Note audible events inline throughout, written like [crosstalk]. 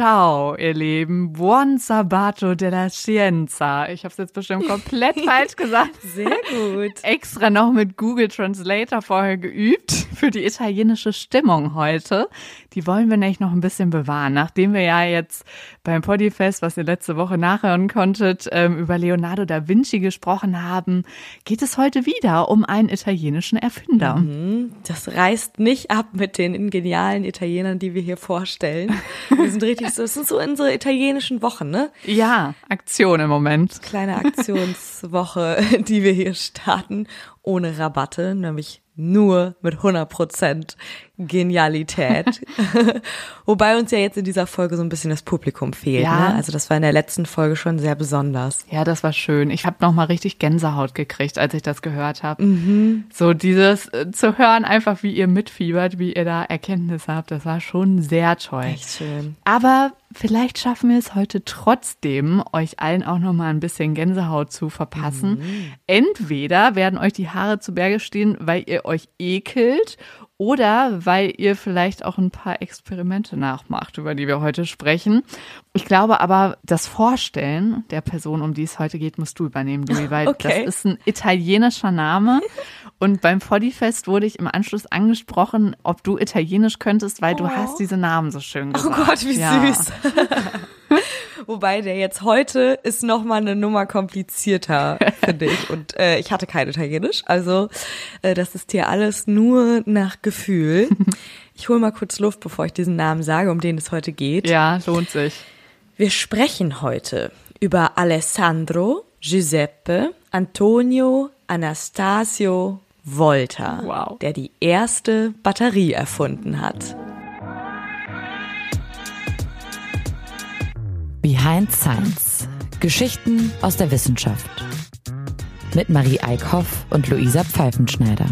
Ciao, ihr Lieben. Buon sabato della scienza. Ich habe es jetzt bestimmt komplett [laughs] falsch gesagt. Sehr gut. Extra noch mit Google Translator vorher geübt für die italienische Stimmung heute. Die wollen wir nämlich noch ein bisschen bewahren. Nachdem wir ja jetzt beim Podifest, was ihr letzte Woche nachhören konntet, ähm, über Leonardo da Vinci gesprochen haben, geht es heute wieder um einen italienischen Erfinder. Mhm. Das reißt nicht ab mit den genialen Italienern, die wir hier vorstellen. Wir sind richtig so, es sind so unsere italienischen Wochen, ne? Ja, Aktion im Moment. Kleine Aktionswoche, [laughs] die wir hier starten, ohne Rabatte, nämlich nur mit 100% Genialität. [laughs] Wobei uns ja jetzt in dieser Folge so ein bisschen das Publikum fehlt. Ja. Ne? Also das war in der letzten Folge schon sehr besonders. Ja, das war schön. Ich habe noch mal richtig Gänsehaut gekriegt, als ich das gehört habe. So dieses äh, zu hören, einfach wie ihr mitfiebert, wie ihr da Erkenntnisse habt, das war schon sehr toll. Echt schön. Aber vielleicht schaffen wir es heute trotzdem, euch allen auch noch mal ein bisschen Gänsehaut zu verpassen. Entweder werden euch die Haare zu Berge stehen, weil ihr euch ekelt oder weil ihr vielleicht auch ein paar Experimente nachmacht, über die wir heute sprechen. Ich glaube aber, das Vorstellen der Person, um die es heute geht, musst du übernehmen, Louis, weil [laughs] Okay. das ist ein italienischer Name. Und beim Podifest wurde ich im Anschluss angesprochen, ob du Italienisch könntest, weil du hast diese Namen so schön Oh gesagt. Gott, wie Ja. süß. [laughs] [laughs] Wobei der jetzt heute ist noch mal eine Nummer komplizierter, [laughs] finde ich. Und äh, ich hatte kein Italienisch, also äh, das ist hier alles nur nach Gefühl. [laughs] Ich hole mal kurz Luft, bevor ich diesen Namen sage, um den es heute geht. Ja, lohnt sich. Wir sprechen heute über Alessandro Giuseppe Antonio Anastasio Volta, Wow. der die erste Batterie erfunden hat. Behind Science. Geschichten aus der Wissenschaft. Mit Marie Eickhoff und Luisa Pfeifenschneider.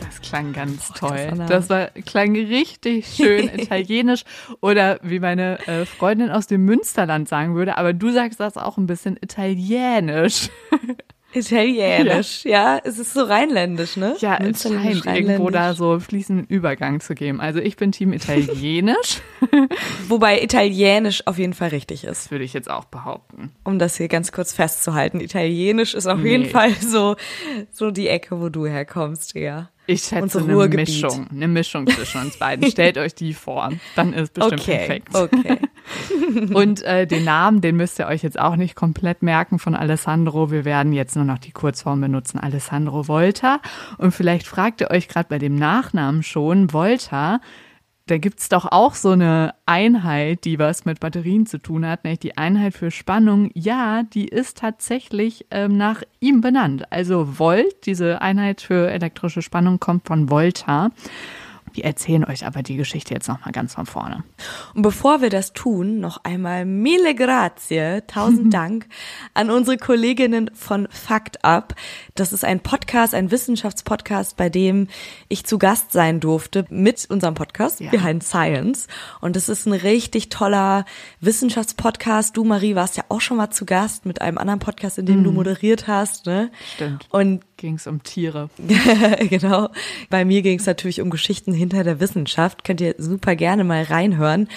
Das klang ganz das toll. Das war, klang richtig schön [laughs] italienisch oder wie meine äh, Freundin aus dem Münsterland sagen würde, aber du sagst das auch ein bisschen italienisch. [laughs] Italienisch, ja. Es ist so rheinländisch, ne? Ja, es scheint irgendwo da so fließenden Übergang zu geben. Also ich bin Team Italienisch, [laughs] Wobei Italienisch auf jeden Fall richtig ist, das würde ich jetzt auch behaupten. um das hier ganz kurz festzuhalten. Italienisch ist auf jeden Nee. Fall so, so die Ecke, wo du herkommst, ja. Ich schätze eine. Mischung, eine Mischung zwischen uns beiden. [laughs] Stellt euch die vor, dann ist bestimmt Okay, perfekt. okay. [laughs] Und äh, den Namen, den müsst ihr euch jetzt auch nicht komplett merken von Alessandro. Wir werden jetzt nur noch die Kurzform benutzen, Alessandro Volta. Und vielleicht fragt ihr euch gerade bei dem Nachnamen schon, Volta, da gibt's doch auch so eine Einheit, die was mit Batterien zu tun hat, nämlich die Einheit für Spannung. Ja, die ist tatsächlich ähm, nach ihm benannt. Also Volt, diese Einheit für elektrische Spannung, kommt von Volta. Wir erzählen euch aber die Geschichte jetzt nochmal ganz von vorne. Und bevor wir das tun, noch einmal mille grazie, tausend [laughs] Dank an unsere Kolleginnen von Fakt Up. Das ist ein Podcast, ein Wissenschaftspodcast, bei dem ich zu Gast sein durfte mit unserem Podcast Ja. Behind Science. Und es ist ein richtig toller Wissenschaftspodcast. Du, Marie, warst ja auch schon mal zu Gast mit einem anderen Podcast, in dem du moderiert hast. Ne? Stimmt. Und Ging's um Tiere. [laughs] genau. Bei mir ging es natürlich um Geschichten hinter der Wissenschaft. Könnt ihr super gerne mal reinhören.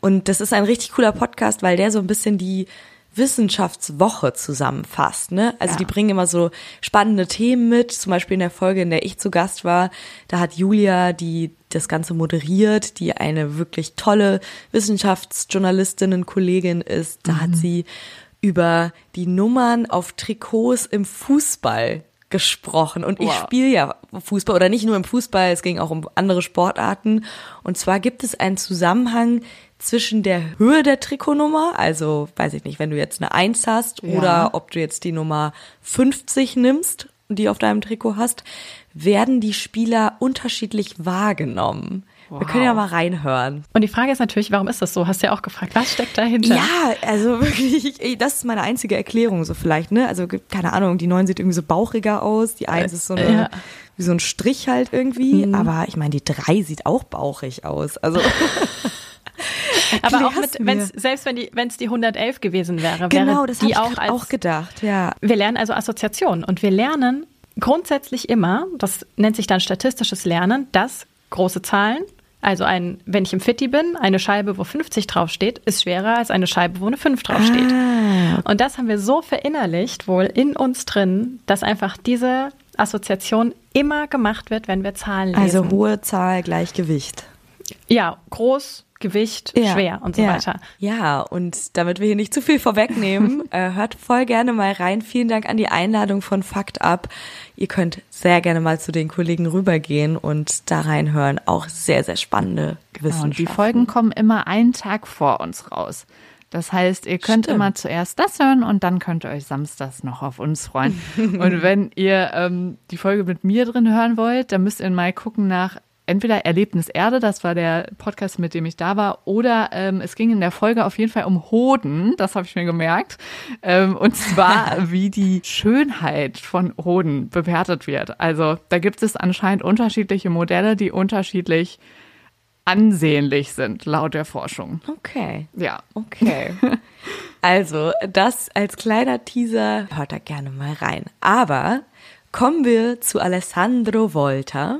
Und das ist ein richtig cooler Podcast, weil der so ein bisschen die Wissenschaftswoche zusammenfasst. Ne? Also Ja. die bringen immer so spannende Themen mit. Zum Beispiel in der Folge, in der ich zu Gast war, da hat Julia, die das Ganze moderiert, die eine wirklich tolle Wissenschaftsjournalistinnen, Kollegin ist, da hat sie über die Nummern auf Trikots im Fußball gesprochen. Und ich Wow. spiele ja Fußball oder nicht nur im Fußball, es ging auch um andere Sportarten. Und zwar gibt es einen Zusammenhang zwischen der Höhe der Trikotnummer, also weiß ich nicht, wenn du jetzt eine Eins hast Ja. oder ob du jetzt die Nummer 50 nimmst, die auf deinem Trikot hast, werden die Spieler unterschiedlich wahrgenommen. Wir können ja mal reinhören. Und die Frage ist natürlich, warum ist das so? Hast du ja auch gefragt, was steckt dahinter? Ja, also [laughs] wirklich, ey, das ist meine einzige Erklärung so vielleicht, ne? Also keine Ahnung, die 9 sieht irgendwie so bauchiger aus, die 1 ist so eine, ja. wie so ein Strich halt irgendwie, aber ich meine, die 3 sieht auch bauchig aus. Also [laughs] [laughs] Aber auch mit, wenn's, selbst wenn die, wenn es die 111 gewesen wäre, genau, wäre das die ich auch als auch gedacht, ja. Wir lernen also Assoziationen und wir lernen grundsätzlich immer, das nennt sich dann statistisches Lernen, dass große Zahlen Also ein, wenn ich im Fitti bin, eine Scheibe, wo 50 draufsteht, ist schwerer als eine Scheibe, wo eine 5 draufsteht. Ah. Und das haben wir so verinnerlicht wohl in uns drin, dass einfach diese Assoziation immer gemacht wird, wenn wir Zahlen lesen. Also hohe Zahl gleich Gewicht. ja, groß, Gewicht, Ja. schwer und so ja. weiter. Ja, und damit wir hier nicht zu viel vorwegnehmen, [laughs] äh, hört voll gerne mal rein. Vielen Dank an die Einladung von Fakt Up. Ihr könnt sehr gerne mal zu den Kollegen rübergehen und da reinhören. Auch sehr, sehr spannende Genau, und Wissenschaften. die Folgen kommen immer einen Tag vor uns raus. Das heißt, ihr könnt Stimmt. immer zuerst das hören und dann könnt ihr euch samstags noch auf uns freuen. [laughs] und wenn ihr ähm, die Folge mit mir drin hören wollt, dann müsst ihr mal gucken nach entweder Erlebnis Erde, das war der Podcast, mit dem ich da war, oder ähm, es ging in der Folge auf jeden Fall um Hoden, das habe ich mir gemerkt. Ähm, und zwar, [laughs] wie die Schönheit von Hoden bewertet wird. Also da gibt es anscheinend unterschiedliche Modelle, die unterschiedlich ansehnlich sind, laut der Forschung. Okay. Ja. Okay. [laughs] Also, das als kleiner Teaser, hört da gerne mal rein. Aber kommen wir zu Alessandro Volta.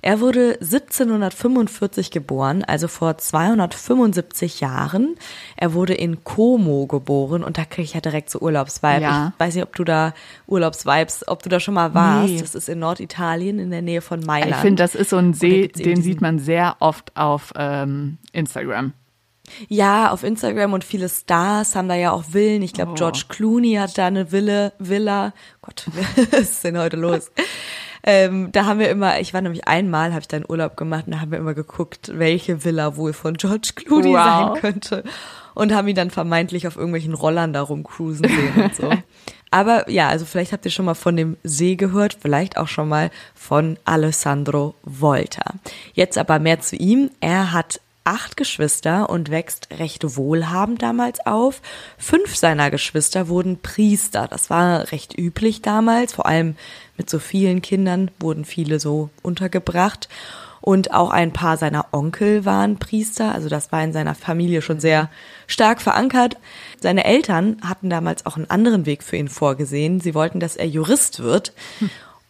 Er wurde 1745 geboren, also vor 275 Jahren. Er wurde in Como geboren und da kriege ich ja direkt so Urlaubsvibe. Ja. Ich weiß nicht, ob du da Urlaubsvibes, ob du da schon mal warst. Nee. Das ist in Norditalien in der Nähe von Mailand. Ich finde, das ist so ein See, den sieht man sehr oft auf ähm, Instagram. Ja, auf Instagram und viele Stars haben da ja auch Villen. Ich glaube, Oh. George Clooney hat da eine Ville, Villa. Gott, [laughs] was ist denn heute los? ähm, da haben wir immer, ich war nämlich einmal, habe ich da einen Urlaub gemacht und da haben wir immer geguckt, welche Villa wohl von George Clooney Wow. sein könnte. Und haben ihn dann vermeintlich auf irgendwelchen Rollern da rumcruisen sehen und so. [laughs] Aber ja, also vielleicht habt ihr schon mal von dem See gehört, vielleicht auch schon mal von Alessandro Volta. Jetzt aber mehr zu ihm. Er hat acht Geschwister und wächst recht wohlhabend damals auf. Fünf seiner Geschwister wurden Priester. Das war recht üblich damals. Vor allem mit so vielen Kindern wurden viele so untergebracht. Und auch ein paar seiner Onkel waren Priester. Also das war in seiner Familie schon sehr stark verankert. Seine Eltern hatten damals auch einen anderen Weg für ihn vorgesehen. Sie wollten, dass er Jurist wird.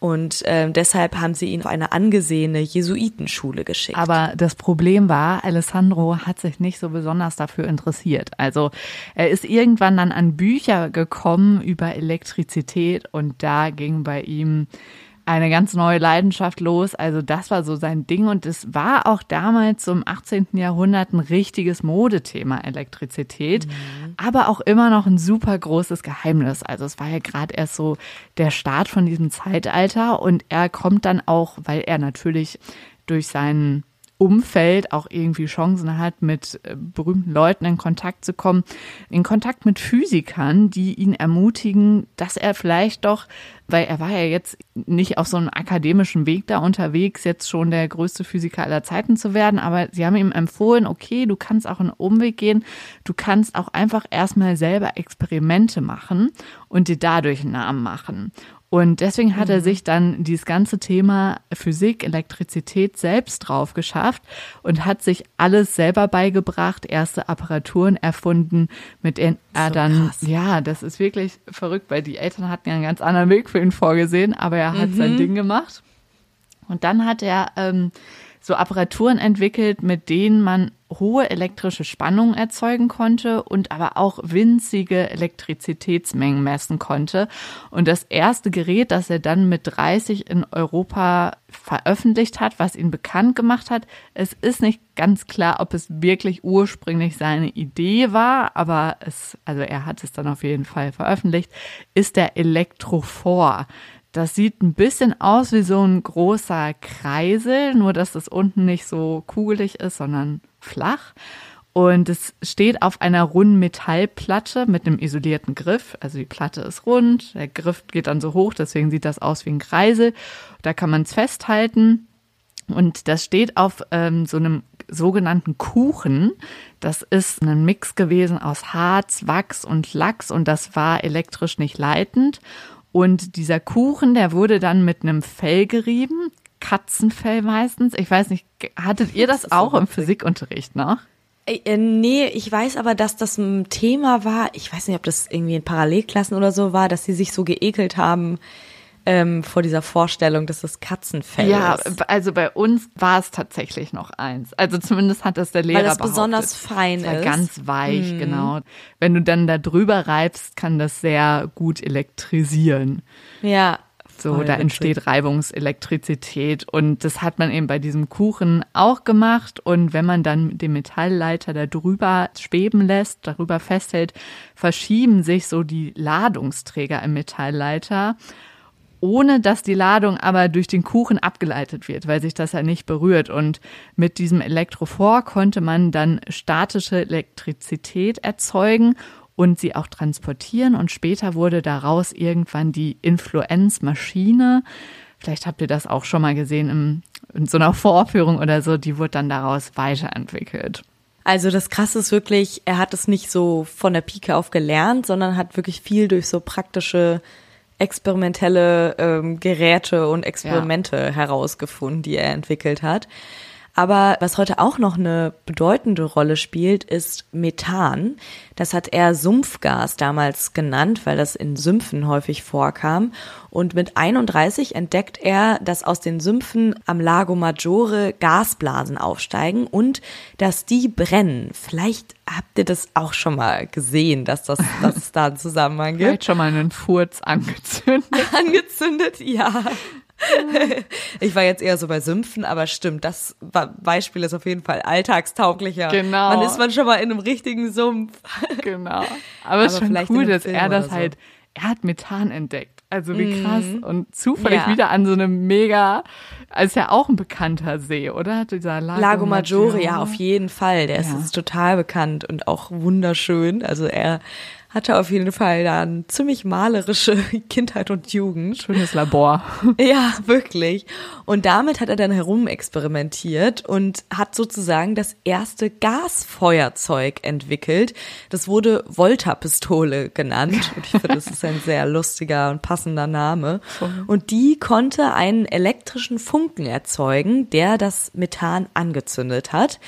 Und ähm, deshalb haben sie ihn auf eine angesehene Jesuitenschule geschickt. Aber das Problem war, Alessandro hat sich nicht so besonders dafür interessiert. Also er ist irgendwann dann an Bücher gekommen über Elektrizität und da ging bei ihm eine ganz neue Leidenschaft los. Also das war so sein Ding und es war auch damals im 18. Jahrhundert ein richtiges Modethema Elektrizität, aber auch immer noch ein super großes Geheimnis. Also es war ja gerade erst so der Start von diesem Zeitalter und er kommt dann auch, weil er natürlich durch seinen Umfeld auch irgendwie Chancen hat, mit äh, berühmten Leuten in Kontakt zu kommen, in Kontakt mit Physikern, die ihn ermutigen, dass er vielleicht doch, weil er war ja jetzt nicht auf so einem akademischen Weg da unterwegs, jetzt schon der größte Physiker aller Zeiten zu werden, aber sie haben ihm empfohlen, okay, du kannst auch einen Umweg gehen, du kannst auch einfach erstmal selber Experimente machen und dir dadurch einen Namen machen. Und deswegen hat er sich dann dieses ganze Thema Physik, Elektrizität selbst drauf geschafft und hat sich alles selber beigebracht, erste Apparaturen erfunden, mit denen er So dann, krass. ja, das ist wirklich verrückt, weil die Eltern hatten ja einen ganz anderen Weg für ihn vorgesehen, aber er hat sein Ding gemacht. Und dann hat er ähm, so Apparaturen entwickelt, mit denen man hohe elektrische Spannungen erzeugen konnte und aber auch winzige Elektrizitätsmengen messen konnte. Und das erste Gerät, das er dann mit 30 in Europa veröffentlicht hat, was ihn bekannt gemacht hat, es ist nicht ganz klar, ob es wirklich ursprünglich seine Idee war, aber es, also er hat es dann auf jeden Fall veröffentlicht, ist der Elektrophor. Das sieht ein bisschen aus wie so ein großer Kreisel, nur dass das unten nicht so kugelig ist, sondern flach. Und es steht auf einer runden Metallplatte mit einem isolierten Griff. Also die Platte ist rund, der Griff geht dann so hoch, deswegen sieht das aus wie ein Kreisel. Da kann man es festhalten. Und das steht auf ähm, so einem sogenannten Kuchen. Das ist ein Mix gewesen aus Harz, Wachs und Lachs und das war elektrisch nicht leitend. Und dieser Kuchen, der wurde dann mit einem Fell gerieben, Katzenfell meistens. Ich weiß nicht, hattet ihr das, so auch im witzig. Physikunterricht noch? Äh, äh, nee, ich weiß aber, dass das ein Thema war. Ich weiß nicht, ob das irgendwie in Parallelklassen oder so war, dass sie sich so geekelt haben ähm, vor dieser Vorstellung, dass das Katzenfell Ja, ist. also bei uns war es tatsächlich noch eins. Also zumindest hat das der Lehrer Weil das behauptet. besonders fein war ist. ganz weich, genau. Wenn du dann da drüber reibst, kann das sehr gut elektrisieren. Ja. So, voll da witzig. entsteht Reibungselektrizität. Und das hat man eben bei diesem Kuchen auch gemacht. Und wenn man dann den Metallleiter da drüber schweben lässt, darüber festhält, verschieben sich so die Ladungsträger im Metallleiter, ohne dass die Ladung aber durch den Kuchen abgeleitet wird, weil sich das ja nicht berührt. Und mit diesem Elektrophor konnte man dann statische Elektrizität erzeugen und sie auch transportieren und später wurde daraus irgendwann die Influenzmaschine. Vielleicht habt ihr das auch schon mal gesehen im, in so einer Vorführung oder so, die wurde dann daraus weiterentwickelt. Also das Krasse ist wirklich, er hat es nicht so von der Pike auf gelernt, sondern hat wirklich viel durch so praktische, experimentelle ähm, Geräte und Experimente herausgefunden, die er entwickelt hat. Aber was heute auch noch eine bedeutende Rolle spielt, ist Methan. Das hat er Sumpfgas damals genannt, weil das in Sümpfen häufig vorkam. Und mit 31 entdeckt er, dass aus den Sümpfen am Lago Maggiore Gasblasen aufsteigen und dass die brennen. Vielleicht habt ihr das auch schon mal gesehen, dass, das, [laughs] dass es da einen Zusammenhang gibt. Vielleicht schon mal einen Furz angezündet. [laughs] Angezündet, ja. Ich war jetzt eher so bei Sümpfen, aber stimmt, das Beispiel ist auf jeden Fall alltagstauglicher. Genau. Man ist man schon mal in einem richtigen Sumpf. Genau. Aber es ist schon cool, dass er das so. halt, er hat Methan entdeckt. Also wie krass. Und zufällig Ja. wieder an so einem mega, ist ja auch ein bekannter See, oder? Dieser Lago, Lago Maggiore, ja, auf jeden Fall. Der ist Ja. jetzt total bekannt und auch wunderschön. Also er hatte auf jeden Fall da eine ziemlich malerische [laughs] Kindheit und Jugend. Schönes Labor. [laughs] Ja, wirklich. Und damit hat er dann herumexperimentiert und hat sozusagen das erste Gasfeuerzeug entwickelt. Das wurde Volta-Pistole genannt. [laughs] Und ich finde, das ist ein sehr lustiger und passender Name. Und die konnte einen elektrischen Funken erzeugen, der das Methan angezündet hat.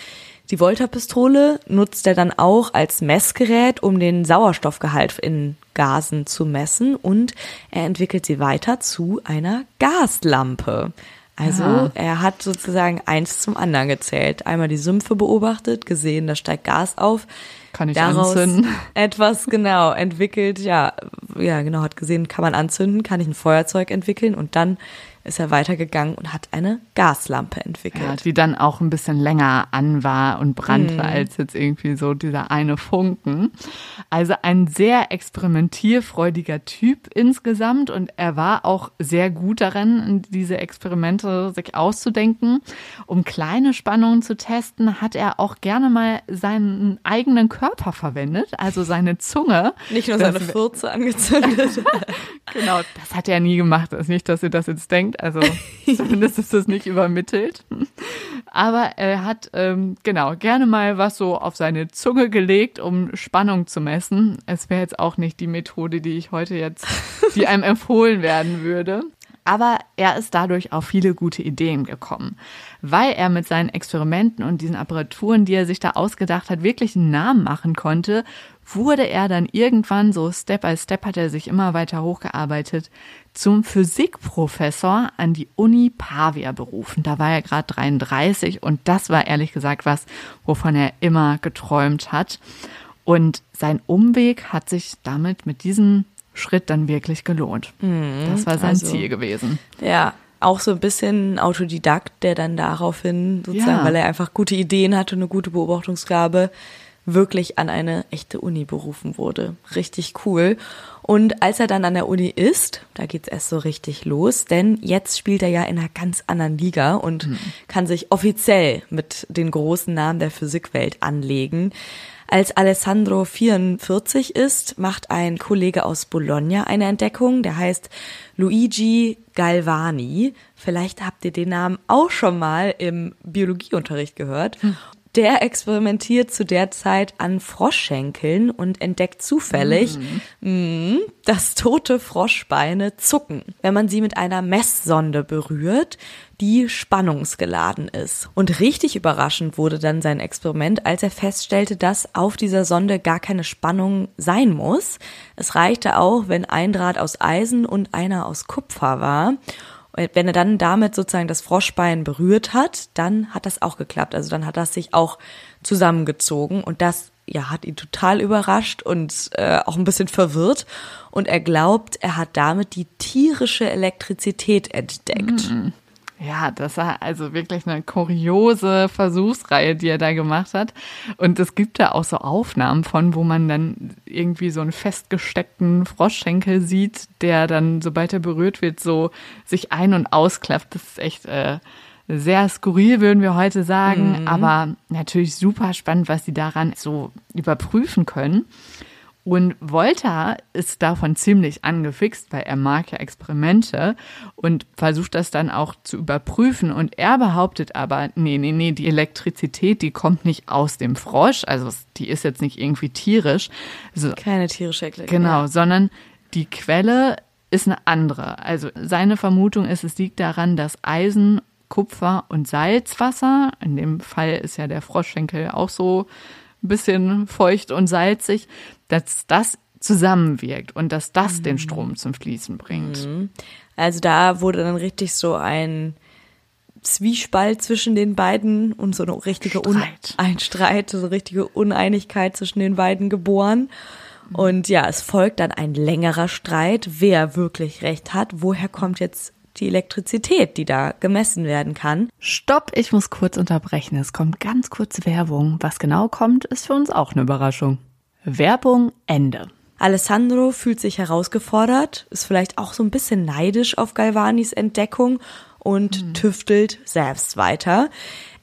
Die Volta-Pistole nutzt er dann auch als Messgerät, um den Sauerstoffgehalt in Gasen zu messen und er entwickelt sie weiter zu einer Gaslampe. Also Ah. er hat sozusagen eins zum anderen gezählt. Einmal die Sümpfe beobachtet, gesehen, da steigt Gas auf. Kann ich Daraus anzünden. [laughs] etwas genau entwickelt, ja, ja genau, hat gesehen, kann man anzünden, kann ich ein Feuerzeug entwickeln und dann ist er weitergegangen und hat eine Gaslampe entwickelt. Ja, die dann auch ein bisschen länger an war und brannte Mhm. als jetzt irgendwie so dieser eine Funken. Also ein sehr experimentierfreudiger Typ insgesamt und er war auch sehr gut darin, diese Experimente sich auszudenken. Um kleine Spannungen zu testen, hat er auch gerne mal seinen eigenen Körper verwendet, also seine Zunge. Nicht nur seine Fürze angezündet. [laughs] Genau, das hat er nie gemacht. Das ist nicht, dass ihr das jetzt denkt. Also [laughs] zumindest ist das nicht übermittelt. Aber er hat ähm, genau gerne mal was so auf seine Zunge gelegt, um Spannung zu messen. Es wäre jetzt auch nicht die Methode, die ich heute jetzt, die einem [laughs] empfohlen werden würde. Aber er ist dadurch auf viele gute Ideen gekommen, weil er mit seinen Experimenten und diesen Apparaturen, die er sich da ausgedacht hat, wirklich einen Namen machen konnte, wurde er dann irgendwann so Step by Step hat er sich immer weiter hochgearbeitet zum Physikprofessor an die Uni Pavia berufen. Da war er gerade 33 und das war ehrlich gesagt was, wovon er immer geträumt hat. Und sein Umweg hat sich damit mit diesem Schritt dann wirklich gelohnt. das war sein also- Ziel gewesen. Ja, auch so ein bisschen Autodidakt, der dann daraufhin sozusagen, Ja. weil er einfach gute Ideen hatte, eine gute Beobachtungsgabe, wirklich an eine echte Uni berufen wurde. Richtig cool. Und als er dann an der Uni ist, da geht's erst so richtig los, denn jetzt spielt er ja in einer ganz anderen Liga und kann sich offiziell mit den großen Namen der Physikwelt anlegen. Als Alessandro 44 ist, macht ein Kollege aus Bologna eine Entdeckung, der heißt Luigi Galvani. Vielleicht habt ihr den Namen auch schon mal im Biologieunterricht gehört. Der experimentiert zu der Zeit an Froschschenkeln und entdeckt zufällig, mh, dass tote Froschbeine zucken, wenn man sie mit einer Messsonde berührt, die spannungsgeladen ist. Und richtig überraschend wurde dann sein Experiment, als er feststellte, dass auf dieser Sonde gar keine Spannung sein muss. Es reichte auch, wenn ein Draht aus Eisen und einer aus Kupfer war. Wenn er dann damit sozusagen das Froschbein berührt hat, dann hat das auch geklappt. Also dann hat das sich auch zusammengezogen und das ja, hat ihn total überrascht und äh, auch ein bisschen verwirrt. Und er glaubt, er hat damit die tierische Elektrizität entdeckt. Mhm. Ja, das war also wirklich eine kuriose Versuchsreihe, die er da gemacht hat. Und es gibt da auch so Aufnahmen von, wo man dann irgendwie so einen festgesteckten Froschschenkel sieht, der dann, sobald er berührt wird, so sich ein- und ausklappt. Das ist echt äh, sehr skurril, würden wir heute sagen. Mhm. Aber natürlich super spannend, was sie daran so überprüfen können. Und Volta ist davon ziemlich angefixt, weil er mag ja Experimente und versucht das dann auch zu überprüfen. Und er behauptet aber, nee, nee, nee, die Elektrizität, die kommt nicht aus dem Frosch, also die ist jetzt nicht irgendwie tierisch. Also, Keine tierische Elektrizität. Genau, ja. sondern die Quelle ist eine andere. Also seine Vermutung ist, es liegt daran, dass Eisen, Kupfer und Salzwasser, in dem Fall ist ja der Froschschenkel auch so ein bisschen feucht und salzig, dass das zusammenwirkt und dass das mhm. den Strom zum Fließen bringt. Mhm. Also da wurde dann richtig so ein Zwiespalt zwischen den beiden und so eine richtige Streit. ein Streit, so eine richtige Uneinigkeit zwischen den beiden geboren. Und ja, es folgt dann ein längerer Streit, wer wirklich recht hat. Woher kommt jetzt die Elektrizität, die da gemessen werden kann. Stopp, ich muss kurz unterbrechen. Es kommt ganz kurz Werbung. Was genau kommt, ist für uns auch eine Überraschung. Werbung Ende. Alessandro fühlt sich herausgefordert, ist vielleicht auch so ein bisschen neidisch auf Galvanis Entdeckung und tüftelt selbst weiter.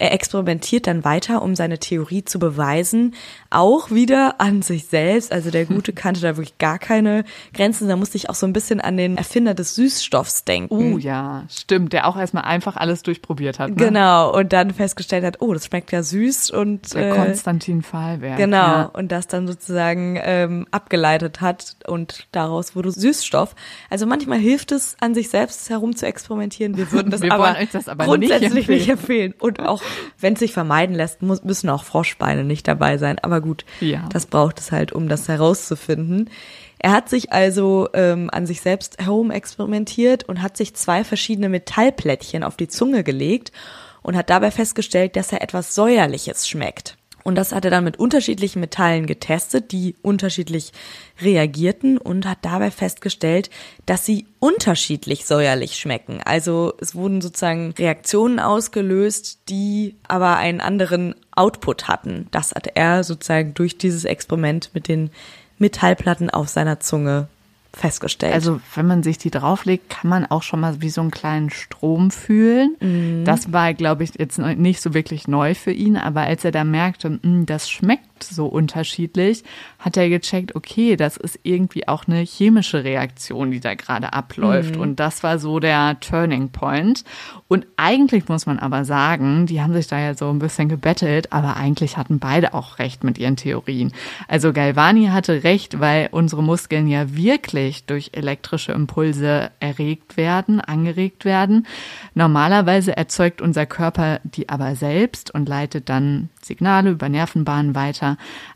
Er experimentiert dann weiter, um seine Theorie zu beweisen, auch wieder an sich selbst. Also der Gute [laughs] kannte da wirklich gar keine Grenzen. Da musste ich auch so ein bisschen an den Erfinder des Süßstoffs denken. Oh ja, stimmt, der auch erstmal einfach alles durchprobiert hat. Ne? Genau, und dann festgestellt hat, oh, das schmeckt ja süß und der äh, Konstantin Fahlberg. Genau, ja. und das dann sozusagen ähm, abgeleitet hat und daraus wurde Süßstoff. Also manchmal hilft es, an sich selbst herum zu experimentieren. Wir würden [laughs] das, Wir aber, das aber grundsätzlich nicht empfehlen. nicht empfehlen. Und auch wenn es sich vermeiden lässt, muss, müssen auch Froschbeine nicht dabei sein. Aber gut, ja. das braucht es halt, um das herauszufinden. Er hat sich also ähm, an sich selbst herum experimentiert und hat sich zwei verschiedene Metallplättchen auf die Zunge gelegt und hat dabei festgestellt, dass er etwas Säuerliches schmeckt. Und das hat er dann mit unterschiedlichen Metallen getestet, die unterschiedlich reagierten und hat dabei festgestellt, dass sie unterschiedlich säuerlich schmecken. Also es wurden sozusagen Reaktionen ausgelöst, die aber einen anderen Output hatten. Das hat er sozusagen durch dieses Experiment mit den Metallplatten auf seiner Zunge festgestellt. Also wenn man sich die drauflegt, kann man auch schon mal wie so einen kleinen Strom fühlen. Mhm. Das war, glaube ich, jetzt nicht so wirklich neu für ihn, aber als er da merkte, mh, hm, das schmeckt so unterschiedlich, hat er gecheckt, okay, das ist irgendwie auch eine chemische Reaktion, die da gerade abläuft. Mhm. Und das war so der Turning Point. Und eigentlich muss man aber sagen, die haben sich da ja so ein bisschen gebettelt, aber eigentlich hatten beide auch recht mit ihren Theorien. Also Galvani hatte recht, weil unsere Muskeln ja wirklich durch elektrische Impulse erregt werden, angeregt werden. Normalerweise erzeugt unser Körper die aber selbst und leitet dann Signale über Nervenbahnen weiter.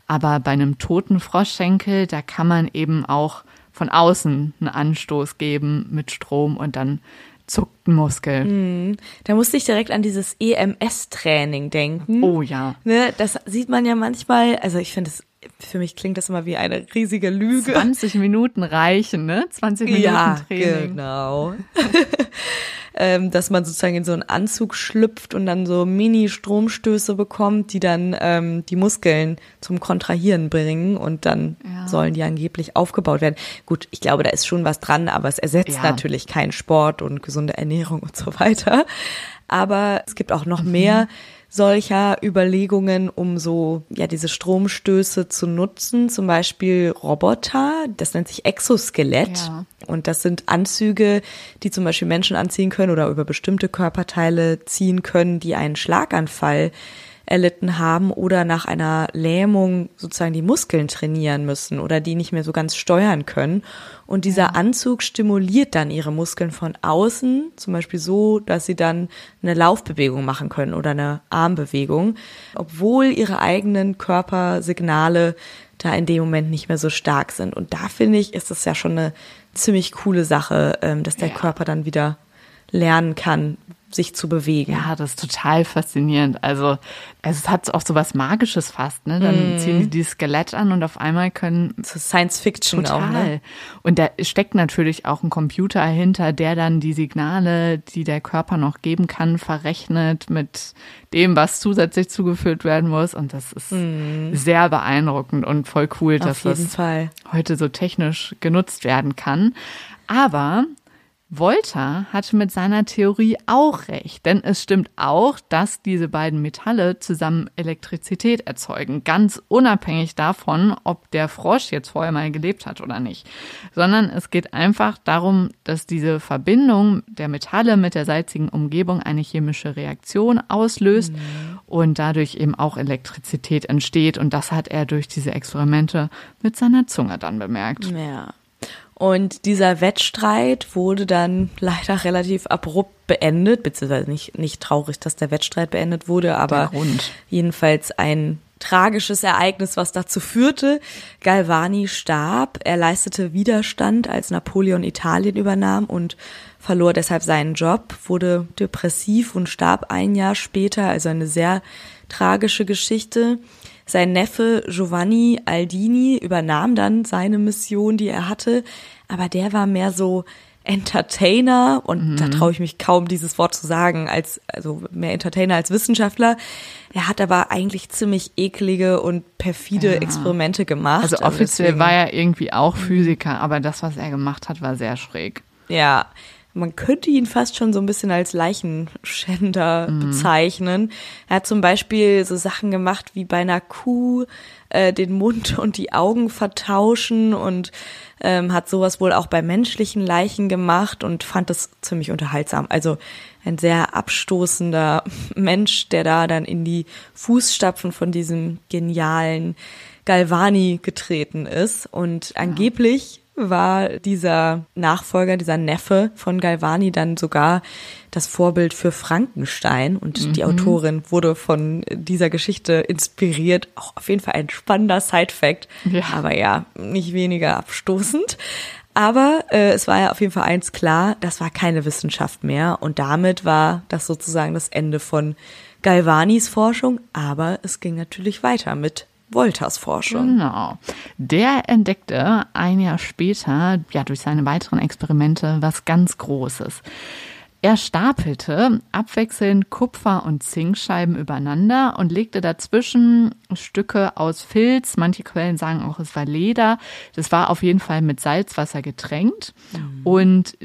Aber bei einem toten Froschschenkel, da kann man eben auch von außen einen Anstoß geben mit Strom und dann zuckt ein Muskel. Mhm. Da musste ich direkt an dieses EMS-Training denken. Oh ja. Ne, das sieht man ja manchmal, also ich finde es für mich klingt das immer wie eine riesige Lüge. 20 Minuten reichen, ne? 20 Minuten ja, Training. Genau. [laughs] ähm, dass man sozusagen in so einen Anzug schlüpft und dann so Mini-Stromstöße bekommt, die dann ähm, die Muskeln zum Kontrahieren bringen und dann ja. sollen die angeblich aufgebaut werden. Gut, ich glaube, da ist schon was dran, aber es ersetzt ja. natürlich keinen Sport und gesunde Ernährung und so weiter. Aber es gibt auch noch mhm. mehr solcher Überlegungen, um so, ja, diese Stromstöße zu nutzen. Zum Beispiel Roboter, das nennt sich Exoskelett. Ja. Und das sind Anzüge, die zum Beispiel Menschen anziehen können oder über bestimmte Körperteile ziehen können, die einen Schlaganfall erlitten haben oder nach einer Lähmung sozusagen die Muskeln trainieren müssen oder die nicht mehr so ganz steuern können. Und dieser Anzug stimuliert dann ihre Muskeln von außen, zum Beispiel so, dass sie dann eine Laufbewegung machen können oder eine Armbewegung, obwohl ihre eigenen Körpersignale da in dem Moment nicht mehr so stark sind. Und da finde ich, ist es ja schon eine ziemlich coole Sache, ähm, dass der Ja. Körper dann wieder lernen kann, sich zu bewegen. Ja, das ist total faszinierend. Also es hat auch so was Magisches fast, ne? Dann ziehen die dieses Skelett an und auf einmal können So Science Fiction total. auch, ne? Und da steckt natürlich auch ein Computer hinter, der dann die Signale, die der Körper noch geben kann, verrechnet mit dem, was zusätzlich zugeführt werden muss. Und das ist sehr beeindruckend und voll cool, dass Auf jeden das Fall. heute so technisch genutzt werden kann. Aber Volta hatte mit seiner Theorie auch recht, denn es stimmt auch, dass diese beiden Metalle zusammen Elektrizität erzeugen, ganz unabhängig davon, ob der Frosch jetzt vorher mal gelebt hat oder nicht, sondern es geht einfach darum, dass diese Verbindung der Metalle mit der salzigen Umgebung eine chemische Reaktion auslöst und dadurch eben auch Elektrizität entsteht und das hat er durch diese Experimente mit seiner Zunge dann bemerkt. Ja. Und dieser Wettstreit wurde dann leider relativ abrupt beendet, beziehungsweise nicht, nicht traurig, dass der Wettstreit beendet wurde, aber jedenfalls ein tragisches Ereignis, was dazu führte. Galvani starb, er leistete Widerstand, als Napoleon Italien übernahm und verlor deshalb seinen Job, wurde depressiv und starb ein Jahr später, also eine sehr tragische Geschichte. Sein Neffe Giovanni Aldini übernahm dann seine Mission, die er hatte, aber der war mehr so Entertainer und da traue ich mich kaum dieses Wort zu sagen, als also mehr Entertainer als Wissenschaftler. Er hat aber eigentlich ziemlich eklige und perfide Experimente gemacht. Also offiziell deswegen- war er irgendwie auch Physiker, aber das, was er gemacht hat, war sehr schräg. Ja, man könnte ihn fast schon so ein bisschen als Leichenschänder bezeichnen. Er hat zum Beispiel so Sachen gemacht wie bei einer Kuh äh, den Mund [laughs] und die Augen vertauschen und ähm, hat sowas wohl auch bei menschlichen Leichen gemacht und fand das ziemlich unterhaltsam. Also ein sehr abstoßender [laughs] Mensch, der da dann in die Fußstapfen von diesem genialen Galvani getreten ist und angeblich war dieser Nachfolger, dieser Neffe von Galvani dann sogar das Vorbild für Frankenstein und die Autorin wurde von dieser Geschichte inspiriert. Auch auf jeden Fall ein spannender Side-Fact, Ja. aber ja, nicht weniger abstoßend. Aber äh, es war ja auf jeden Fall eins klar, das war keine Wissenschaft mehr und damit war das sozusagen das Ende von Galvanis Forschung, aber es ging natürlich weiter mit Voltas Forschung. Genau. Der entdeckte ein Jahr später, ja, durch seine weiteren Experimente, was ganz Großes. Er stapelte abwechselnd Kupfer- und Zinkscheiben übereinander und legte dazwischen Stücke aus Filz. Manche Quellen sagen auch, es war Leder. Das war auf jeden Fall mit Salzwasser getränkt. Und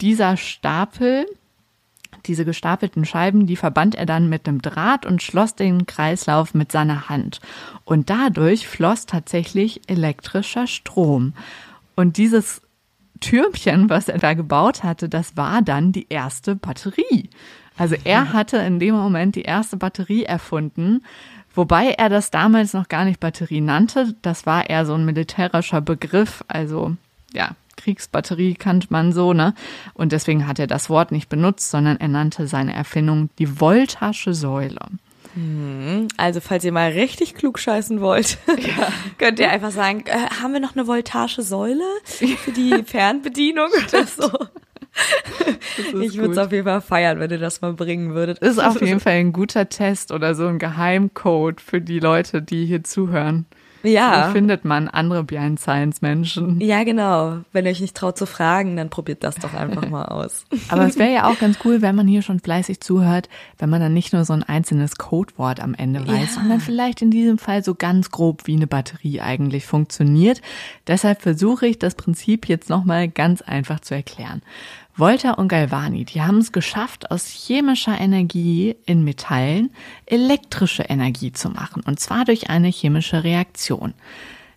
dieser Stapel diese gestapelten Scheiben, die verband er dann mit einem Draht und schloss den Kreislauf mit seiner Hand. Und dadurch floss tatsächlich elektrischer Strom. Und dieses Türmchen, was er da gebaut hatte, das war dann die erste Batterie. Also er hatte in dem Moment die erste Batterie erfunden, wobei er das damals noch gar nicht Batterie nannte. Das war eher so ein militärischer Begriff, also ja, Kriegsbatterie kannte man so, ne? Und deswegen hat er das Wort nicht benutzt, sondern er nannte seine Erfindung die Voltasche Säule. Also falls ihr mal richtig klug scheißen wollt, [laughs] [laughs] könnt ihr einfach sagen, äh, haben wir noch eine Voltasche Säule für die [laughs] Fernbedienung oder so? Ich würde es auf jeden Fall feiern, wenn ihr das mal bringen würdet. Ist auf jeden Fall ein guter Test oder so ein Geheimcode für die Leute, die hier zuhören. Ja. Wie findet man andere Behind Science Menschen? Ja, genau. Wenn ihr euch nicht traut zu fragen, dann probiert das doch einfach mal aus. [laughs] Aber es wäre ja auch ganz cool, wenn man hier schon fleißig zuhört, wenn man dann nicht nur so ein einzelnes Codewort am Ende weiß, Ja. sondern vielleicht in diesem Fall so ganz grob, wie eine Batterie eigentlich funktioniert. Deshalb versuche ich das Prinzip jetzt nochmal ganz einfach zu erklären. Volta und Galvani, die haben es geschafft, aus chemischer Energie in Metallen elektrische Energie zu machen, und zwar durch eine chemische Reaktion.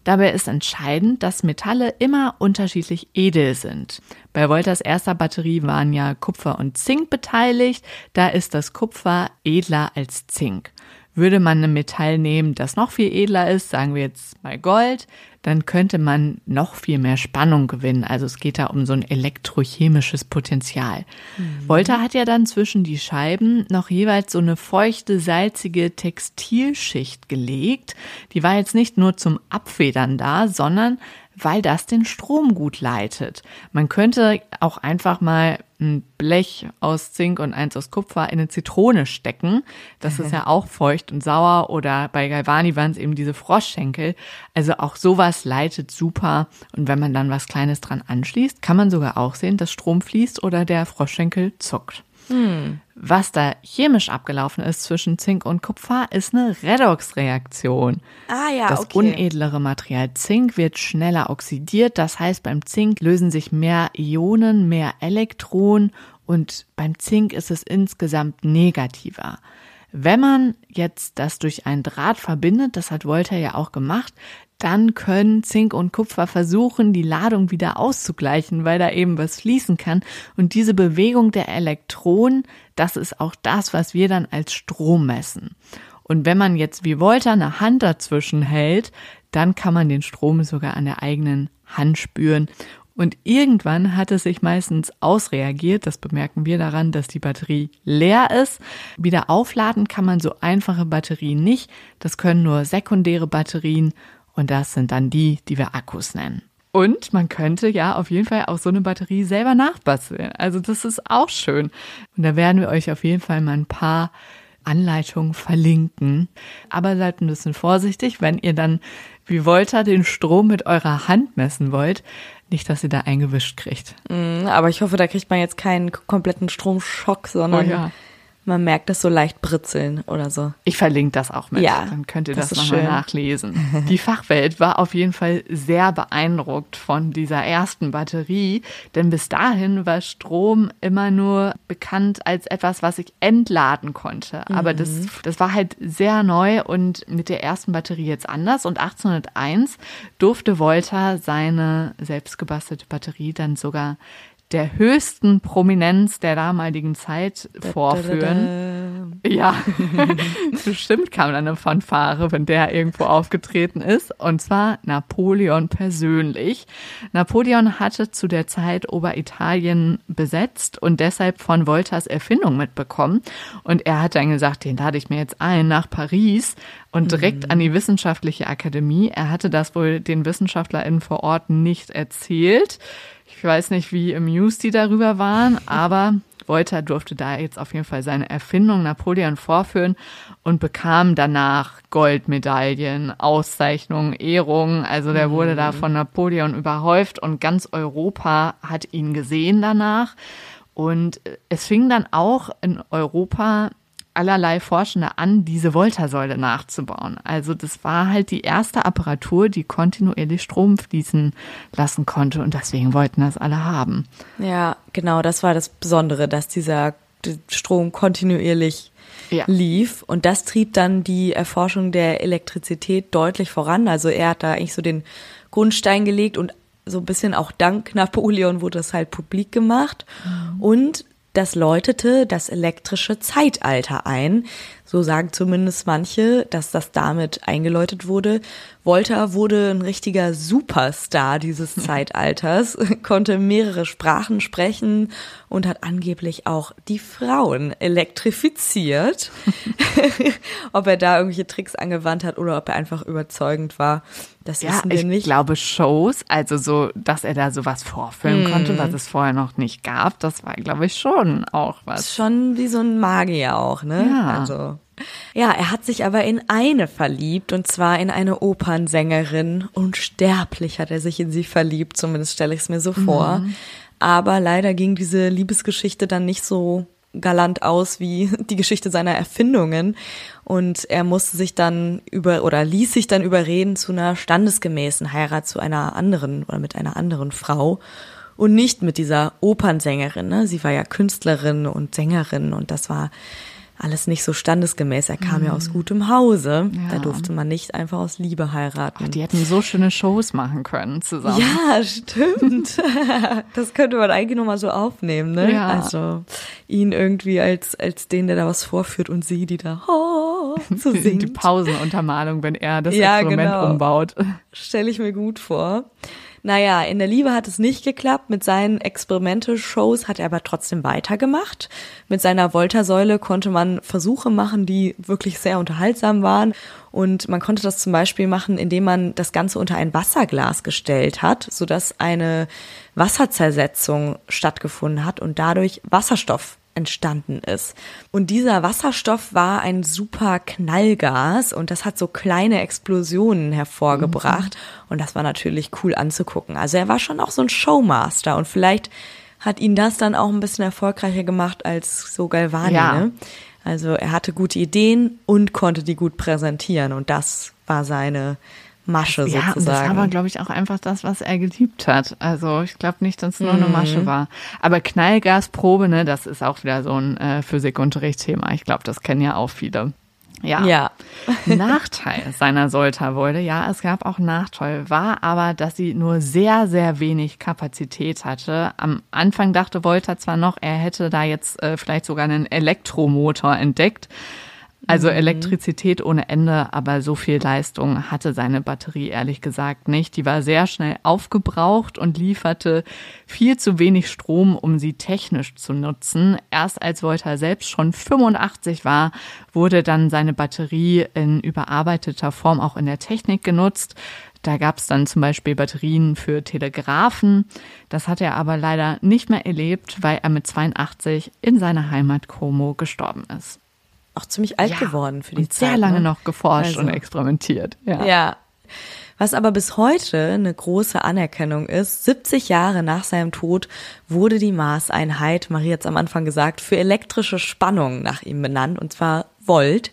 Dabei ist entscheidend, dass Metalle immer unterschiedlich edel sind. Bei Voltas erster Batterie waren ja Kupfer und Zink beteiligt, da ist das Kupfer edler als Zink. Würde man ein Metall nehmen, das noch viel edler ist, sagen wir jetzt mal Gold, dann könnte man noch viel mehr Spannung gewinnen. Also es geht da um so ein elektrochemisches Potenzial. Mhm. Volta hat ja dann zwischen die Scheiben noch jeweils so eine feuchte, salzige Textilschicht gelegt. Die war jetzt nicht nur zum Abfedern da, sondern weil das den Strom gut leitet. Man könnte auch einfach mal ein Blech aus Zink und eins aus Kupfer in eine Zitrone stecken. Das ist [laughs] ja auch feucht und sauer oder bei Galvani waren es eben diese Froschschenkel. Also auch sowas leitet super. Und wenn man dann was Kleines dran anschließt, kann man sogar auch sehen, dass Strom fließt oder der Froschschenkel zuckt. Hm. Was da chemisch abgelaufen ist zwischen Zink und Kupfer, ist eine Redoxreaktion. Ah ja, Das okay. unedlere Material Zink wird schneller oxidiert. Das heißt, beim Zink lösen sich mehr Ionen, mehr Elektronen und beim Zink ist es insgesamt negativer. Wenn man jetzt das durch einen Draht verbindet, das hat Volta ja auch gemacht, dann können Zink und Kupfer versuchen, die Ladung wieder auszugleichen, weil da eben was fließen kann. Und diese Bewegung der Elektronen, das ist auch das, was wir dann als Strom messen. Und wenn man jetzt wie Volta eine Hand dazwischen hält, dann kann man den Strom sogar an der eigenen Hand spüren. Und irgendwann hat es sich meistens ausreagiert. Das bemerken wir daran, dass die Batterie leer ist. Wieder aufladen kann man so einfache Batterien nicht. Das können nur sekundäre Batterien. Und das sind dann die, die wir Akkus nennen. Und man könnte ja auf jeden Fall auch so eine Batterie selber nachbasteln. Also das ist auch schön. Und da werden wir euch auf jeden Fall mal ein paar Anleitungen verlinken. Aber seid ein bisschen vorsichtig, wenn ihr dann wie Volta den Strom mit eurer Hand messen wollt. Nicht, dass ihr da eingewischt kriegt. Mm, aber ich hoffe, da kriegt man jetzt keinen kompletten Stromschock, sondern Oh ja. Man merkt das so leicht britzeln oder so. Ich verlinke das auch mit. Ja, Dann könnt ihr das das, nochmal nachlesen. [laughs] Die Fachwelt war auf jeden Fall sehr beeindruckt von dieser ersten Batterie, denn bis dahin war Strom immer nur bekannt als etwas, was ich entladen konnte. Aber das, Mhm. das war halt sehr neu und mit der ersten Batterie jetzt anders. Und 1801 durfte Volta seine selbstgebastelte Batterie dann sogar der höchsten Prominenz der damaligen Zeit vorführen. Ja, [laughs] bestimmt kam dann eine Fanfare, wenn der irgendwo aufgetreten ist. Und zwar Napoleon persönlich. Napoleon hatte zu der Zeit Oberitalien besetzt und deshalb von Voltas Erfindung mitbekommen. Und er hat dann gesagt, den lade ich mir jetzt ein nach Paris und direkt an die Wissenschaftliche Akademie. Er hatte das wohl den WissenschaftlerInnen vor Ort nicht erzählt. Ich weiß nicht, wie amused die darüber waren, aber Volta durfte da jetzt auf jeden Fall seine Erfindung Napoleon vorführen und bekam danach Goldmedaillen, Auszeichnungen, Ehrungen. Also der wurde da von Napoleon überhäuft und ganz Europa hat ihn gesehen danach. Und es fing dann auch in Europa allerlei Forschende an, diese Voltasäule nachzubauen. Also das war halt die erste Apparatur, die kontinuierlich Strom fließen lassen konnte und deswegen wollten das alle haben. Ja, genau, das war das Besondere, dass dieser Strom kontinuierlich Ja. lief und das trieb dann die Erforschung der Elektrizität deutlich voran. Also er hat da eigentlich so den Grundstein gelegt und so ein bisschen auch dank Napoleon wurde das halt publik gemacht und das läutete das elektrische Zeitalter ein. So sagen zumindest manche, dass das damit eingeläutet wurde. Volta wurde ein richtiger Superstar dieses [laughs] Zeitalters, konnte mehrere Sprachen sprechen und hat angeblich auch die Frauen elektrifiziert. [laughs] ob er da irgendwelche Tricks angewandt hat oder ob er einfach überzeugend war, das Ja, wissen wir ich nicht. glaube Shows, also so, dass er da sowas vorführen Mhm. konnte, was es vorher noch nicht gab, das war, glaube ich, schon auch was. Ist schon wie so ein Magier auch, ne? Ja. Also. Ja, er hat sich aber in eine verliebt und zwar in eine Opernsängerin. Unsterblich hat er sich in sie verliebt, zumindest stelle ich es mir so vor. Aber leider ging diese Liebesgeschichte dann nicht so galant aus wie [laughs] die Geschichte seiner Erfindungen und er musste sich dann über oder ließ sich dann überreden zu einer standesgemäßen Heirat zu einer anderen oder mit einer anderen Frau und nicht mit dieser Opernsängerin. Ne? Sie war ja Künstlerin und Sängerin und das war alles nicht so standesgemäß. Er kam ja aus gutem Hause. Da Ja. durfte man nicht einfach aus Liebe heiraten. Die hätten so schöne Shows machen können zusammen. Ja, stimmt. [laughs] Das könnte man eigentlich nochmal so aufnehmen, ne? Ja. Also ihn irgendwie als, als den, der da was vorführt und sie, die da, [laughs] oh, so singt. Die Pausenuntermalung, wenn er das Ja, Experiment genau. umbaut. Stelle ich mir gut vor. Naja, in der Liebe hat es nicht geklappt. Mit seinen Experimente-Shows hat er aber trotzdem weitergemacht. Mit seiner Volta-Säule konnte man Versuche machen, die wirklich sehr unterhaltsam waren. Und man konnte das zum Beispiel machen, indem man das Ganze unter ein Wasserglas gestellt hat, sodass eine Wasserzersetzung stattgefunden hat und dadurch Wasserstoff entstanden ist. Und dieser Wasserstoff war ein super Knallgas und das hat so kleine Explosionen hervorgebracht und das war natürlich cool anzugucken. Also er war schon auch so ein Showmaster und vielleicht hat ihn das dann auch ein bisschen erfolgreicher gemacht als so Galvani. Ja. Ne? Also er hatte gute Ideen und konnte die gut präsentieren und das war seine Masche Ja, und das sozusagen. war, glaube ich, auch einfach das, was er geliebt hat. Also ich glaube nicht, dass es nur eine Mhm. Masche war. Aber Knallgasprobe, ne, das ist auch wieder so ein äh, Physikunterrichtsthema. Ich glaube, das kennen ja auch viele. Ja. ja. [laughs] Nachteil seiner Solta-Wolle, ja, es gab auch Nachteil, war aber, dass sie nur sehr, sehr wenig Kapazität hatte. Am Anfang dachte Volta zwar noch, er hätte da jetzt äh, vielleicht sogar einen Elektromotor entdeckt. Also Elektrizität ohne Ende, aber so viel Leistung hatte seine Batterie ehrlich gesagt nicht. Die war sehr schnell aufgebraucht und lieferte viel zu wenig Strom, um sie technisch zu nutzen. Erst als Volta selbst schon 85 war, wurde dann seine Batterie in überarbeiteter Form auch in der Technik genutzt. Da gab es dann zum Beispiel Batterien für Telegraphen. Das hat er aber leider nicht mehr erlebt, weil er mit 82 in seiner Heimat Como gestorben ist. Auch ziemlich alt Ja, geworden für die Zeit. sehr lange ne? noch geforscht Also. und experimentiert. Ja. Ja. Was aber bis heute eine große Anerkennung ist, 70 Jahre nach seinem Tod wurde die Maßeinheit, Marie hat es am Anfang gesagt, für elektrische Spannung nach ihm benannt, und zwar Volt.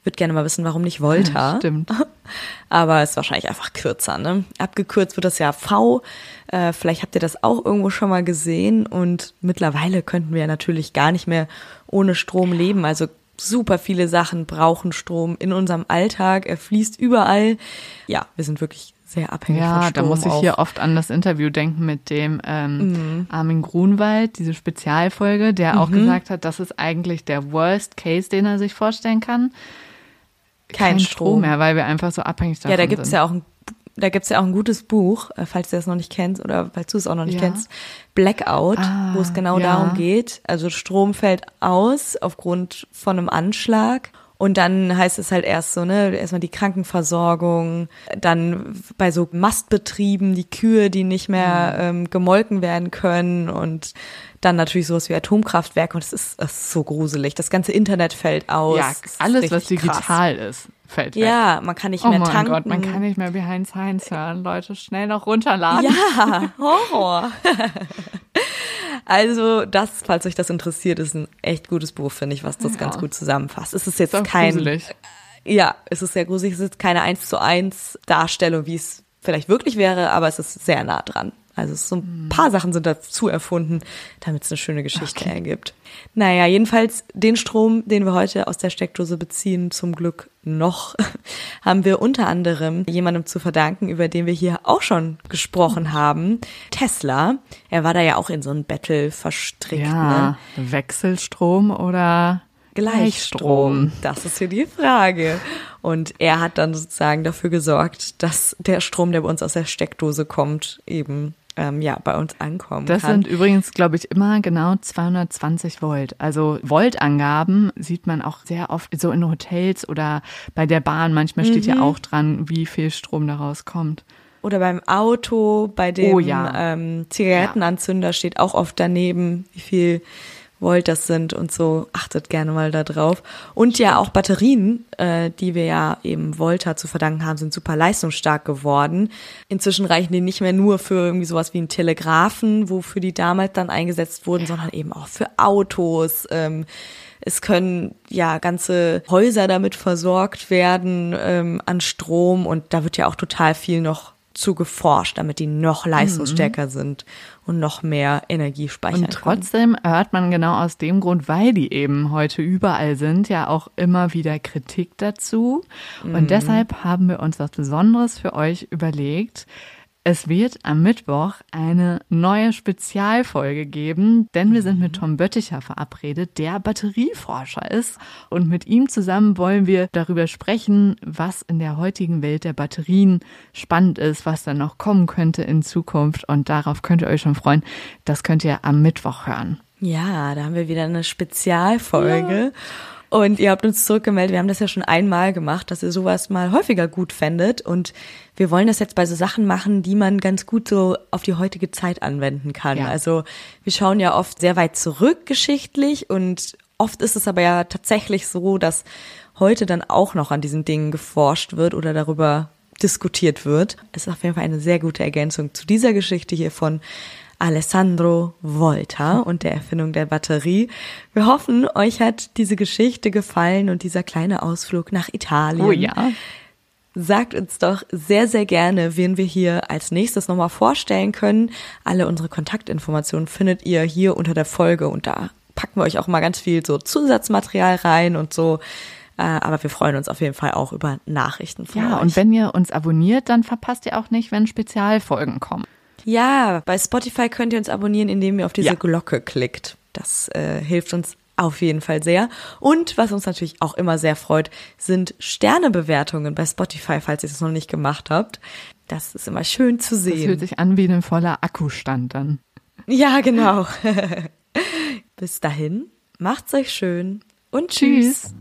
Ich würde gerne mal wissen, warum nicht Volta. Stimmt. [laughs] Aber ist wahrscheinlich einfach kürzer, ne? Abgekürzt wird das ja V. Äh, vielleicht habt ihr das auch irgendwo schon mal gesehen. Und mittlerweile könnten wir ja natürlich gar nicht mehr ohne Strom leben. Also super viele Sachen brauchen Strom in unserem Alltag. Er fließt überall. Ja, wir sind wirklich sehr abhängig von Ja, Strom. da muss ich auch. hier oft an das Interview denken mit dem ähm, Armin Grunwald, diese Spezialfolge, der auch gesagt hat, das ist eigentlich der Worst Case, den er sich vorstellen kann. Kein Strom Strom. mehr, weil wir einfach so abhängig davon Ja, da gibt's sind. ja auch ein da gibt's ja auch ein gutes Buch, äh, falls du das noch nicht kennst oder falls du es auch noch nicht Ja. kennst, Blackout, Ah, wo es genau ja. darum geht. Also Strom fällt aus aufgrund von einem Anschlag. Und dann heißt es halt erst so, ne, erstmal die Krankenversorgung, dann bei so Mastbetrieben die Kühe, die nicht mehr ähm, gemolken werden können und dann natürlich sowas wie Atomkraftwerke und es ist, ist so gruselig. Das ganze Internet fällt aus. ja, alles, was richtig krass. digital ist, fällt weg. Ja, man kann nicht Oh mehr mein tanken. Gott, man kann nicht mehr Behind Science hören. Leute, schnell noch runterladen. Ja, [laughs] Horror. Also das, falls euch das interessiert, ist ein echt gutes Buch, finde ich, was das Ja. ganz gut zusammenfasst. Es ist jetzt Ist kein, gruselig. ja, es ist sehr gruselig, es ist keine eins zu eins Darstellung, wie es vielleicht wirklich wäre, aber es ist sehr nah dran. Also so ein Hm. paar Sachen sind dazu erfunden, damit es eine schöne Geschichte ergibt. Naja, jedenfalls den Strom, den wir heute aus der Steckdose beziehen, zum Glück noch, [laughs] haben wir unter anderem jemandem zu verdanken, über den wir hier auch schon gesprochen haben, Tesla. Er war da ja auch in so ein Battle verstrickt. Ne? Ja, Wechselstrom oder Gleichstrom? Das ist hier die Frage. Und er hat dann sozusagen dafür gesorgt, dass der Strom, der bei uns aus der Steckdose kommt, eben ähm, ja bei uns ankommen Das kann. sind übrigens, glaube ich, immer genau 220 Volt. Also Voltangaben sieht man auch sehr oft so in Hotels oder bei der Bahn. Manchmal steht Mhm. ja auch dran, wie viel Strom daraus kommt. Oder beim Auto, bei dem Oh ja. ähm, Zigarettenanzünder steht auch oft daneben, wie viel Volt das sind und so. Achtet gerne mal da drauf. Und ja, auch Batterien, äh, die wir ja eben Volta zu verdanken haben, sind super leistungsstark geworden. Inzwischen reichen die nicht mehr nur für irgendwie sowas wie einen Telegraphen, wofür die damals dann eingesetzt wurden, sondern eben auch für Autos. Ähm, es können ja ganze Häuser damit versorgt werden ähm, an Strom und da wird ja auch total viel noch zu geforscht, damit die noch leistungsstärker sind und noch mehr Energie speichern Und trotzdem hört man genau aus dem Grund, weil die eben heute überall sind, ja auch immer wieder Kritik dazu. Mhm. Und deshalb haben wir uns was Besonderes für euch überlegt. Es wird am Mittwoch eine neue Spezialfolge geben, denn wir sind mit Tom Bötticher verabredet, der Batterieforscher ist. Und mit ihm zusammen wollen wir darüber sprechen, was in der heutigen Welt der Batterien spannend ist, was dann noch kommen könnte in Zukunft. Und darauf könnt ihr euch schon freuen. Das könnt ihr am Mittwoch hören. Ja, da haben wir wieder eine Spezialfolge. Ja. Und ihr habt uns zurückgemeldet, wir haben das ja schon einmal gemacht, dass ihr sowas mal häufiger gut fändet. Und wir wollen das jetzt bei so Sachen machen, die man ganz gut so auf die heutige Zeit anwenden kann. Ja. Also wir schauen ja oft sehr weit zurück geschichtlich und oft ist es aber ja tatsächlich so, dass heute dann auch noch an diesen Dingen geforscht wird oder darüber diskutiert wird. Es ist auf jeden Fall eine sehr gute Ergänzung zu dieser Geschichte hier von Alessandro Volta und der Erfindung der Batterie. Wir hoffen, euch hat diese Geschichte gefallen und dieser kleine Ausflug nach Italien. Oh ja. Sagt uns doch sehr, sehr gerne, wen wir hier als nächstes nochmal vorstellen können. Alle unsere Kontaktinformationen findet ihr hier unter der Folge und da packen wir euch auch mal ganz viel so Zusatzmaterial rein und so. Äh, aber wir freuen uns auf jeden Fall auch über Nachrichten von ja, euch. Ja, und wenn ihr uns abonniert, dann verpasst ihr auch nicht, wenn Spezialfolgen kommen. Ja, bei Spotify könnt ihr uns abonnieren, indem ihr auf diese ja. Glocke klickt. Das äh, hilft uns auf jeden Fall sehr. Und was uns natürlich auch immer sehr freut, sind Sternebewertungen bei Spotify, falls ihr es noch nicht gemacht habt. Das ist immer schön zu sehen. Das fühlt sich an wie ein voller Akkustand dann. Ja, genau. [laughs] Bis dahin, macht's euch schön und tschüss. tschüss.